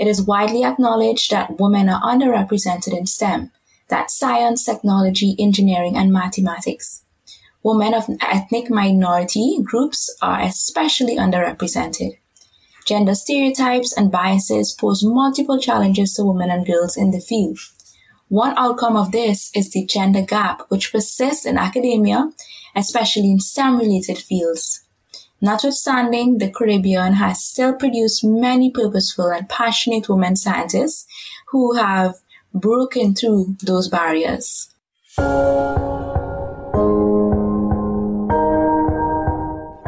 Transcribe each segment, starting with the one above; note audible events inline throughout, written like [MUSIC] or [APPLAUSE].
It is widely acknowledged that women are underrepresented in STEM, that's science, technology, engineering, and mathematics. Women of ethnic minority groups are especially underrepresented. Gender stereotypes and biases pose multiple challenges to women and girls in the field. One outcome of this is the gender gap, which persists in academia, especially in STEM related fields. Notwithstanding, the Caribbean has still produced many purposeful and passionate women scientists who have broken through those barriers.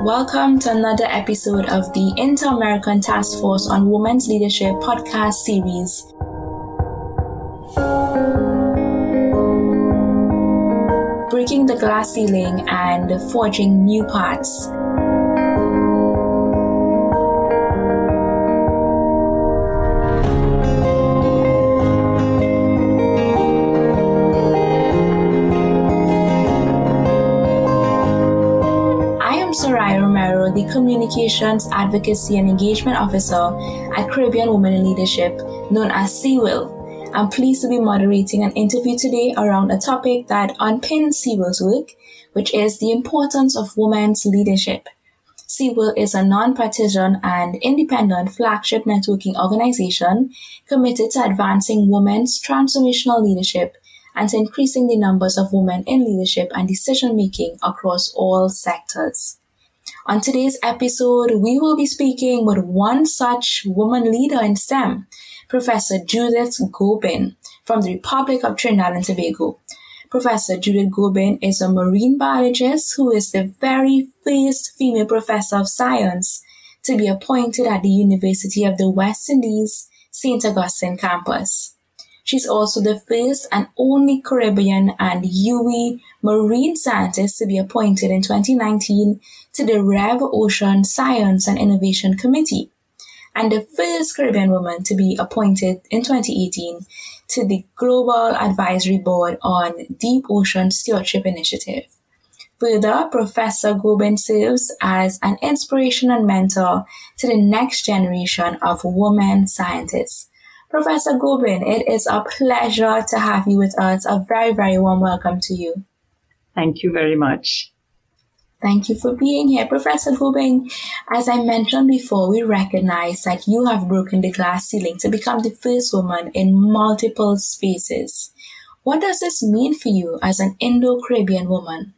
Welcome to another episode of the Inter American Task Force on Women's Leadership podcast series. Breaking the glass ceiling and forging new paths. Communications, Advocacy and Engagement Officer at Caribbean Women in Leadership, known as CWIL. I'm pleased to be moderating an interview today around a topic that unpins CWIL's work, which is the importance of women's leadership. CWIL is a non-partisan and independent flagship networking organization committed to advancing women's transformational leadership and to increasing the numbers of women in leadership and decision making across all sectors. On today's episode, we will be speaking with one such woman leader in STEM, Professor Judith Gobin from the Republic of Trinidad and Tobago. Professor Judith Gobin is a marine biologist who is the very first female professor of science to be appointed at the University of the West Indies St. Augustine campus. She's also the first and only Caribbean and UWI marine scientist to be appointed in 2019 to the Rev Ocean Science and Innovation Committee, and the first Caribbean woman to be appointed in 2018 to the Global Advisory Board on Deep Ocean Stewardship Initiative. Further, Professor Gobin serves as an inspiration and mentor to the next generation of women scientists. Professor Gobin, it is a pleasure to have you with us. A very, very warm welcome to you. Thank you very much. Thank you for being here. Professor Gobin, as I mentioned before, we recognize that you have broken the glass ceiling to become the first woman in multiple spaces. What does this mean for you as an Indo-Caribbean woman?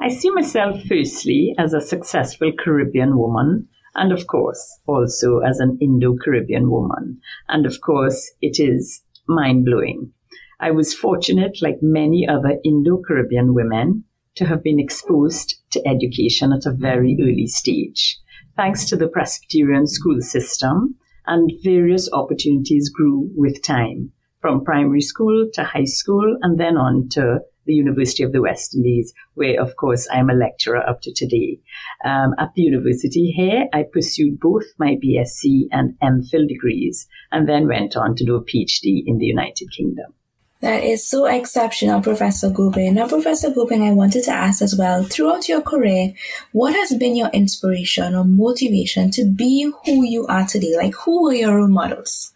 I see myself firstly as a successful Caribbean woman and of course also as an Indo-Caribbean woman. And of course it is mind blowing. I was fortunate, like many other Indo-Caribbean women, to have been exposed to education at a very early stage. Thanks to the Presbyterian school system and various opportunities grew with time from primary school to high school and then on to the University of the West Indies, where, of course, I'm a lecturer up to today. Um, at the university here, I pursued both my BSc and MPhil degrees, and then went on to do a PhD in the United Kingdom. That is so exceptional, Professor Gobin. Now, Professor Gobin, I wanted to ask as well, throughout your career, what has been your inspiration or motivation to be who you are today? Like, who were your role models?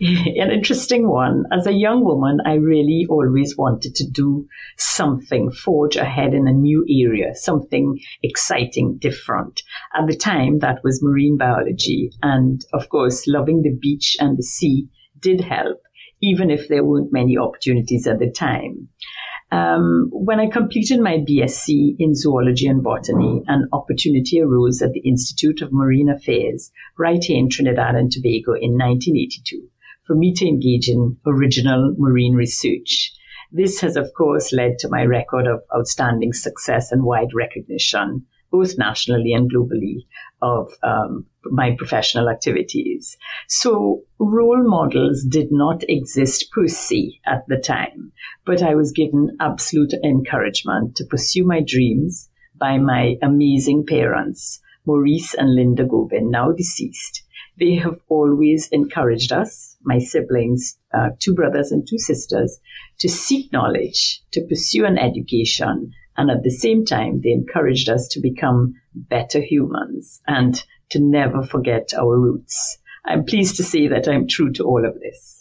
[LAUGHS] an interesting one. As a young woman, I really always wanted to do something, forge ahead in a new area, something exciting, different. At the time, that was marine biology. And of course, loving the beach and the sea did help, even if there weren't many opportunities at the time. Um, when I completed my BSc in zoology and botany, an opportunity arose at the Institute of Marine Affairs right here in Trinidad and Tobago in 1982 for me to engage in original marine research. This has, of course, led to my record of outstanding success and wide recognition, both nationally and globally, of um, my professional activities. So role models did not exist per se at the time, but I was given absolute encouragement to pursue my dreams by my amazing parents, Maurice and Linda Gobin, now deceased, they have always encouraged us, my siblings, uh, two brothers and two sisters, to seek knowledge, to pursue an education. And at the same time, they encouraged us to become better humans and to never forget our roots. I'm pleased to say that I'm true to all of this.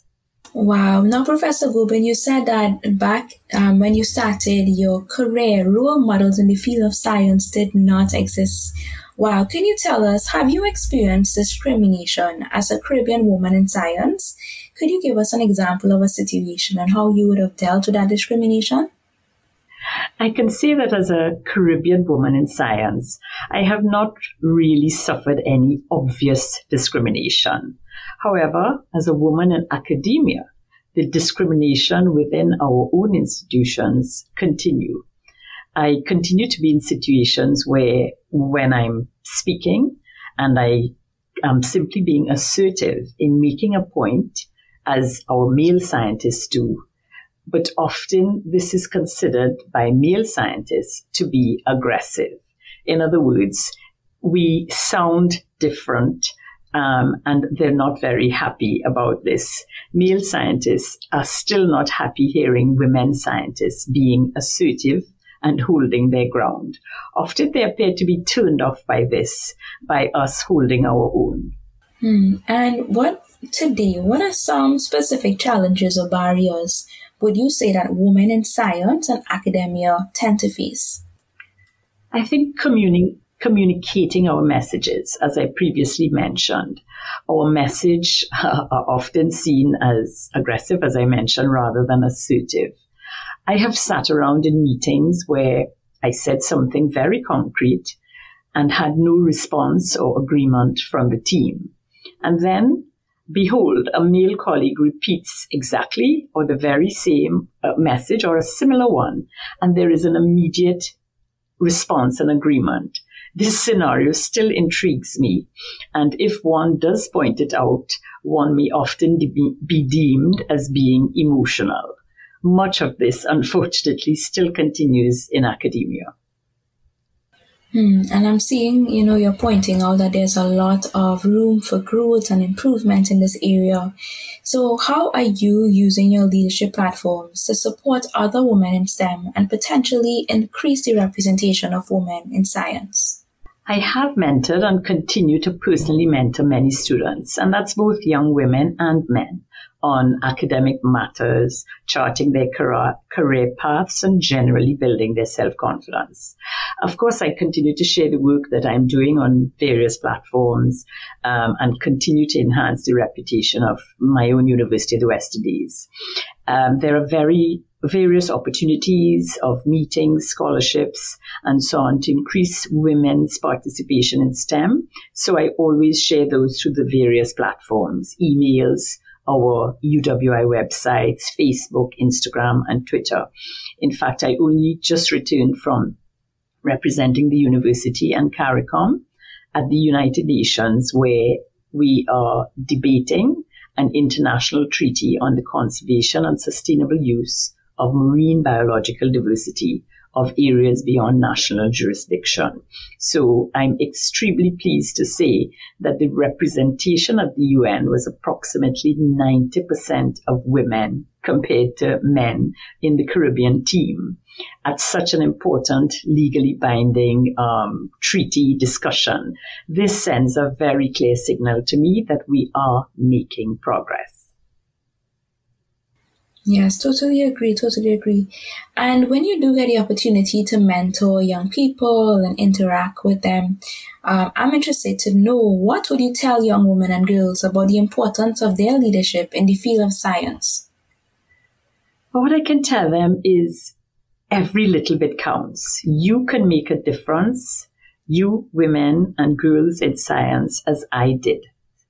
Wow. Now, Professor Gobin, you said that back um, when you started your career, role models in the field of science did not exist. Wow. Can you tell us, have you experienced discrimination as a Caribbean woman in science? Could you give us an example of a situation and how you would have dealt with that discrimination? I can say that as a Caribbean woman in science, I have not really suffered any obvious discrimination. However, as a woman in academia, the discrimination within our own institutions continue. I continue to be in situations where when I'm speaking and I am simply being assertive in making a point, as our male scientists do, but often this is considered by male scientists to be aggressive. In other words, we sound different um, and they're not very happy about this. Male scientists are still not happy hearing women scientists being assertive and holding their ground. Often they appear to be turned off by this, by us holding our own. Hmm. And what today, what are some specific challenges or barriers would you say that women in science and academia tend to face? I think communi- communicating our messages, as I previously mentioned. Our message [LAUGHS] are often seen as aggressive, as I mentioned, rather than assertive. I have sat around in meetings where I said something very concrete and had no response or agreement from the team. And then behold, a male colleague repeats exactly or the very same uh, message or a similar one, and there is an immediate response and agreement. This scenario still intrigues me, and if one does point it out, one may often de- be deemed as being emotional. Much of this, unfortunately, still continues in academia. Hmm. And I'm seeing, you know, you're pointing out that there's a lot of room for growth and improvement in this area. So, how are you using your leadership platforms to support other women in STEM and potentially increase the representation of women in science? I have mentored and continue to personally mentor many students, and that's both young women and men on academic matters, charting their career, career paths, and generally building their self confidence. Of course, I continue to share the work that I'm doing on various platforms um, and continue to enhance the reputation of my own University the West Indies. Um, there are very various opportunities of meetings, scholarships, and so on to increase women's participation in STEM. So I always share those through the various platforms, emails, our UWI websites, Facebook, Instagram, and Twitter. In fact, I only just returned from representing the university and CARICOM at the United Nations, where we are debating an international treaty on the conservation and sustainable use of marine biological diversity of areas beyond national jurisdiction. So I'm extremely pleased to say that the representation of the UN was approximately 90% of women compared to men in the Caribbean team at such an important legally binding um, treaty discussion. This sends a very clear signal to me that we are making progress. Yes, totally agree, totally agree. And when you do get the opportunity to mentor young people and interact with them, um, I'm interested to know what would you tell young women and girls about the importance of their leadership in the field of science? Well, what I can tell them is every little bit counts. You can make a difference. You women and girls in science, as I did.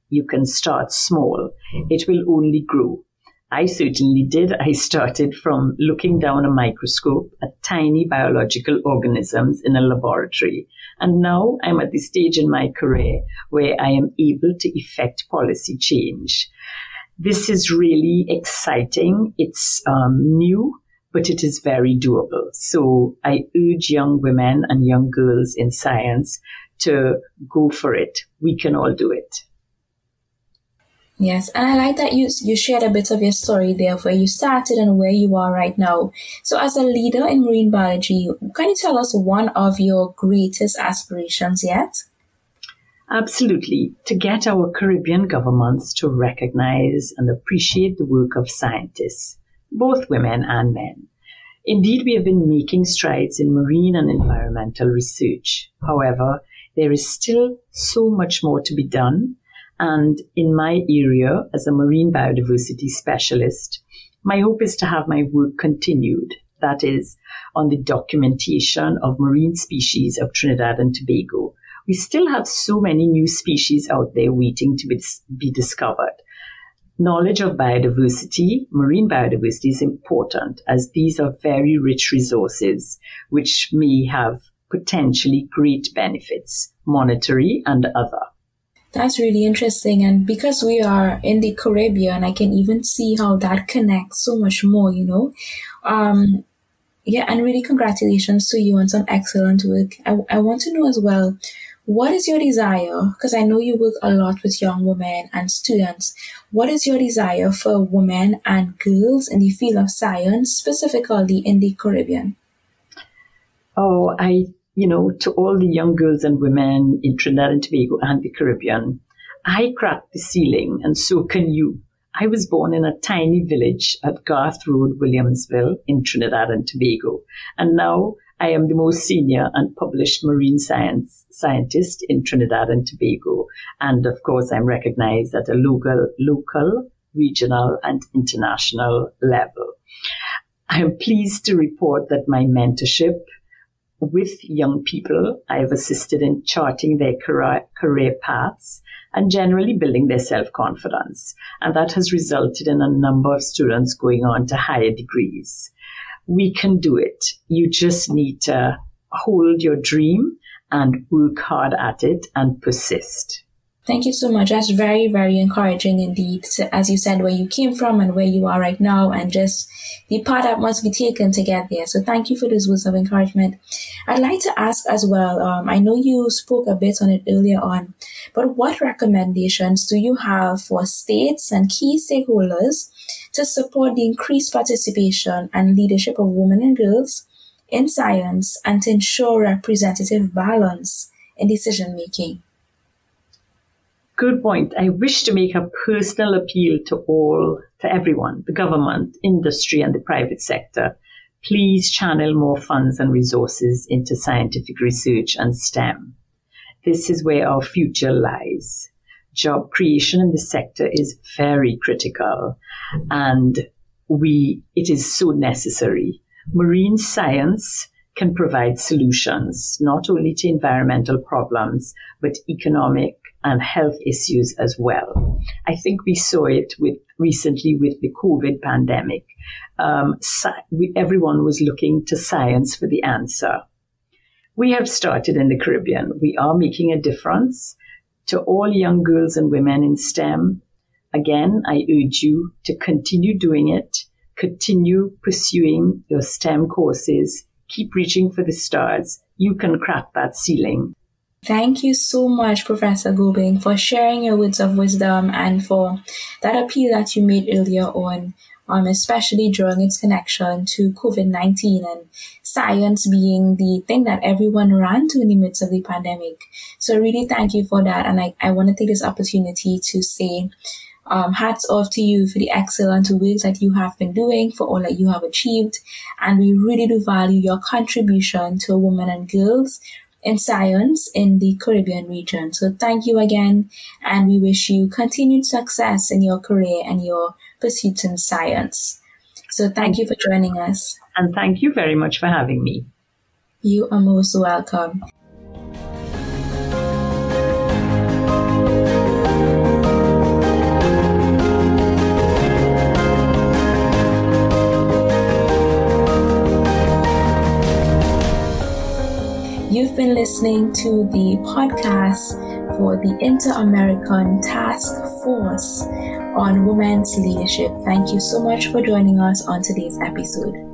You can start small. It will only grow. I certainly did. I started from looking down a microscope at tiny biological organisms in a laboratory. And now I'm at the stage in my career where I am able to effect policy change. This is really exciting. It's um, new, but it is very doable. So I urge young women and young girls in science to go for it. We can all do it. Yes, and I like that you you shared a bit of your story there of where you started and where you are right now. So, as a leader in marine biology, can you tell us one of your greatest aspirations yet? Absolutely. To get our Caribbean governments to recognize and appreciate the work of scientists, both women and men. Indeed, we have been making strides in marine and environmental research. However, there is still so much more to be done. And in my area, as a marine biodiversity specialist, my hope is to have my work continued. That is, on the documentation of marine species of Trinidad and Tobago we still have so many new species out there waiting to be, be discovered. Knowledge of biodiversity, marine biodiversity is important as these are very rich resources which may have potentially great benefits, monetary and other. That's really interesting. And because we are in the Caribbean, I can even see how that connects so much more, you know. Um, yeah, and really congratulations to you on some excellent work. I, I want to know as well, what is your desire? Because I know you work a lot with young women and students. What is your desire for women and girls in the field of science, specifically in the Caribbean? Oh, I, you know, to all the young girls and women in Trinidad and Tobago and the Caribbean, I cracked the ceiling and so can you. I was born in a tiny village at Garth Road, Williamsville in Trinidad and Tobago. And now I am the most senior and published marine science scientist in Trinidad and Tobago. And of course, I'm recognized at a local, local, regional and international level. I am pleased to report that my mentorship with young people, I have assisted in charting their career, career paths and generally building their self-confidence. And that has resulted in a number of students going on to higher degrees we can do it. You just need to hold your dream and work hard at it and persist. Thank you so much. That's very, very encouraging indeed. As you said, where you came from and where you are right now, and just the part that must be taken to get there. So, thank you for those words of encouragement. I'd like to ask as well. Um, I know you spoke a bit on it earlier on, but what recommendations do you have for states and key stakeholders to support the increased participation and leadership of women and girls in science and to ensure representative balance in decision making. Good point. I wish to make a personal appeal to all, to everyone, the government, industry, and the private sector. Please channel more funds and resources into scientific research and STEM. This is where our future lies job creation in the sector is very critical and we, it is so necessary. Marine science can provide solutions not only to environmental problems, but economic and health issues as well. I think we saw it with recently with the COVID pandemic. Um, we, everyone was looking to science for the answer. We have started in the Caribbean. We are making a difference to all young girls and women in STEM, again, I urge you to continue doing it, continue pursuing your STEM courses, keep reaching for the stars. You can crack that ceiling. Thank you so much, Professor Gobin, for sharing your words of wisdom and for that appeal that you made earlier on um, especially during its connection to COVID 19 and science being the thing that everyone ran to in the midst of the pandemic. So, really, thank you for that. And I, I want to take this opportunity to say, um, hats off to you for the excellent work that you have been doing, for all that you have achieved. And we really do value your contribution to women and girls in science in the Caribbean region. So thank you again. And we wish you continued success in your career and your pursuits in science. So thank you for joining us. And thank you very much for having me. You are most welcome. Listening to the podcast for the Inter American Task Force on women's leadership. Thank you so much for joining us on today's episode.